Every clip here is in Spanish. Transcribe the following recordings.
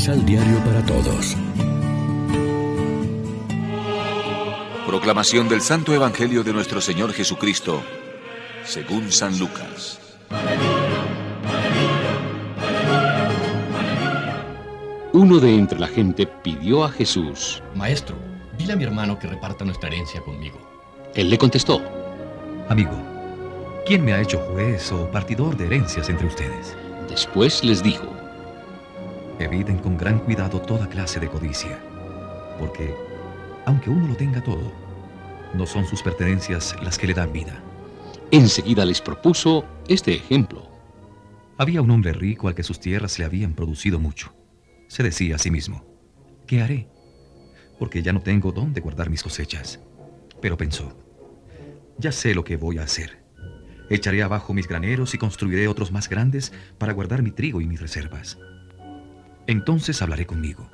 Misal Diario para Todos. Proclamación del Santo Evangelio de nuestro Señor Jesucristo, según San Lucas. Uno de entre la gente pidió a Jesús, Maestro, dile a mi hermano que reparta nuestra herencia conmigo. Él le contestó, Amigo, ¿quién me ha hecho juez o partidor de herencias entre ustedes? Después les dijo, Eviten con gran cuidado toda clase de codicia, porque, aunque uno lo tenga todo, no son sus pertenencias las que le dan vida. Enseguida les propuso este ejemplo. Había un hombre rico al que sus tierras le habían producido mucho. Se decía a sí mismo, ¿qué haré? Porque ya no tengo dónde guardar mis cosechas. Pero pensó, ya sé lo que voy a hacer. Echaré abajo mis graneros y construiré otros más grandes para guardar mi trigo y mis reservas. Entonces hablaré conmigo.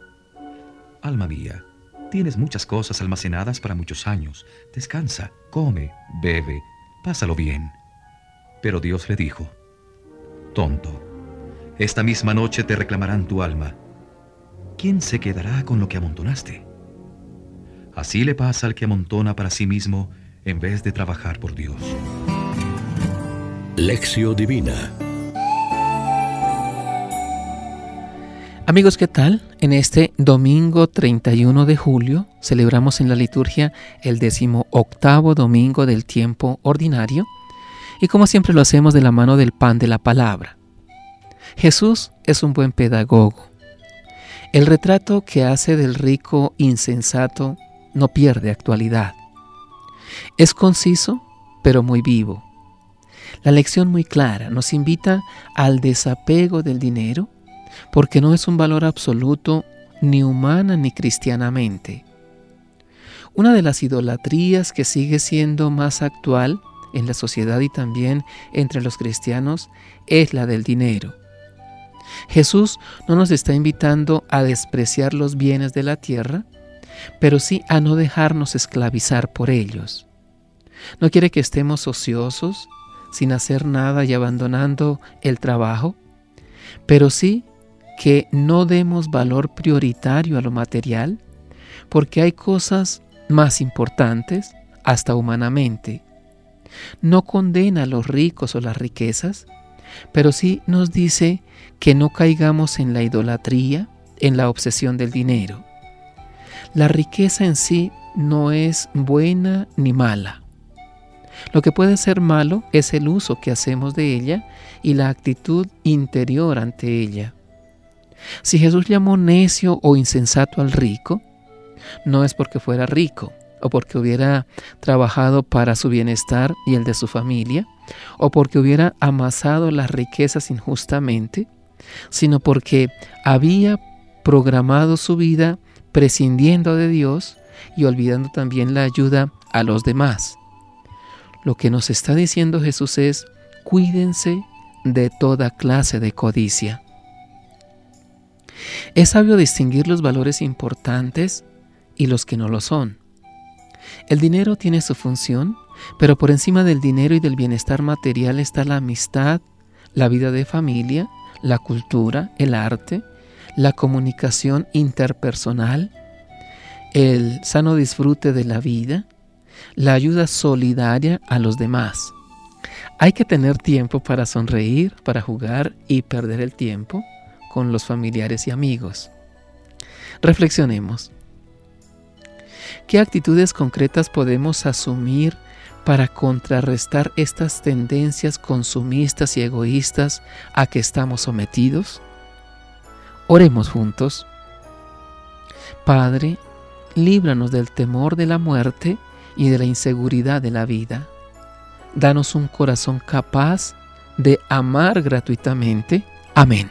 Alma mía, tienes muchas cosas almacenadas para muchos años. Descansa, come, bebe, pásalo bien. Pero Dios le dijo, Tonto, esta misma noche te reclamarán tu alma. ¿Quién se quedará con lo que amontonaste? Así le pasa al que amontona para sí mismo en vez de trabajar por Dios. Lección Divina Amigos, ¿qué tal? En este domingo 31 de julio celebramos en la liturgia el décimo octavo domingo del tiempo ordinario y como siempre lo hacemos de la mano del pan de la palabra. Jesús es un buen pedagogo. El retrato que hace del rico insensato no pierde actualidad. Es conciso, pero muy vivo. La lección muy clara nos invita al desapego del dinero porque no es un valor absoluto ni humana ni cristianamente. Una de las idolatrías que sigue siendo más actual en la sociedad y también entre los cristianos es la del dinero. Jesús no nos está invitando a despreciar los bienes de la tierra, pero sí a no dejarnos esclavizar por ellos. No quiere que estemos ociosos, sin hacer nada y abandonando el trabajo, pero sí que no demos valor prioritario a lo material, porque hay cosas más importantes, hasta humanamente. No condena a los ricos o las riquezas, pero sí nos dice que no caigamos en la idolatría, en la obsesión del dinero. La riqueza en sí no es buena ni mala. Lo que puede ser malo es el uso que hacemos de ella y la actitud interior ante ella. Si Jesús llamó necio o insensato al rico, no es porque fuera rico o porque hubiera trabajado para su bienestar y el de su familia, o porque hubiera amasado las riquezas injustamente, sino porque había programado su vida prescindiendo de Dios y olvidando también la ayuda a los demás. Lo que nos está diciendo Jesús es, cuídense de toda clase de codicia. Es sabio distinguir los valores importantes y los que no lo son. El dinero tiene su función, pero por encima del dinero y del bienestar material está la amistad, la vida de familia, la cultura, el arte, la comunicación interpersonal, el sano disfrute de la vida, la ayuda solidaria a los demás. Hay que tener tiempo para sonreír, para jugar y perder el tiempo con los familiares y amigos. Reflexionemos. ¿Qué actitudes concretas podemos asumir para contrarrestar estas tendencias consumistas y egoístas a que estamos sometidos? Oremos juntos. Padre, líbranos del temor de la muerte y de la inseguridad de la vida. Danos un corazón capaz de amar gratuitamente. Amén.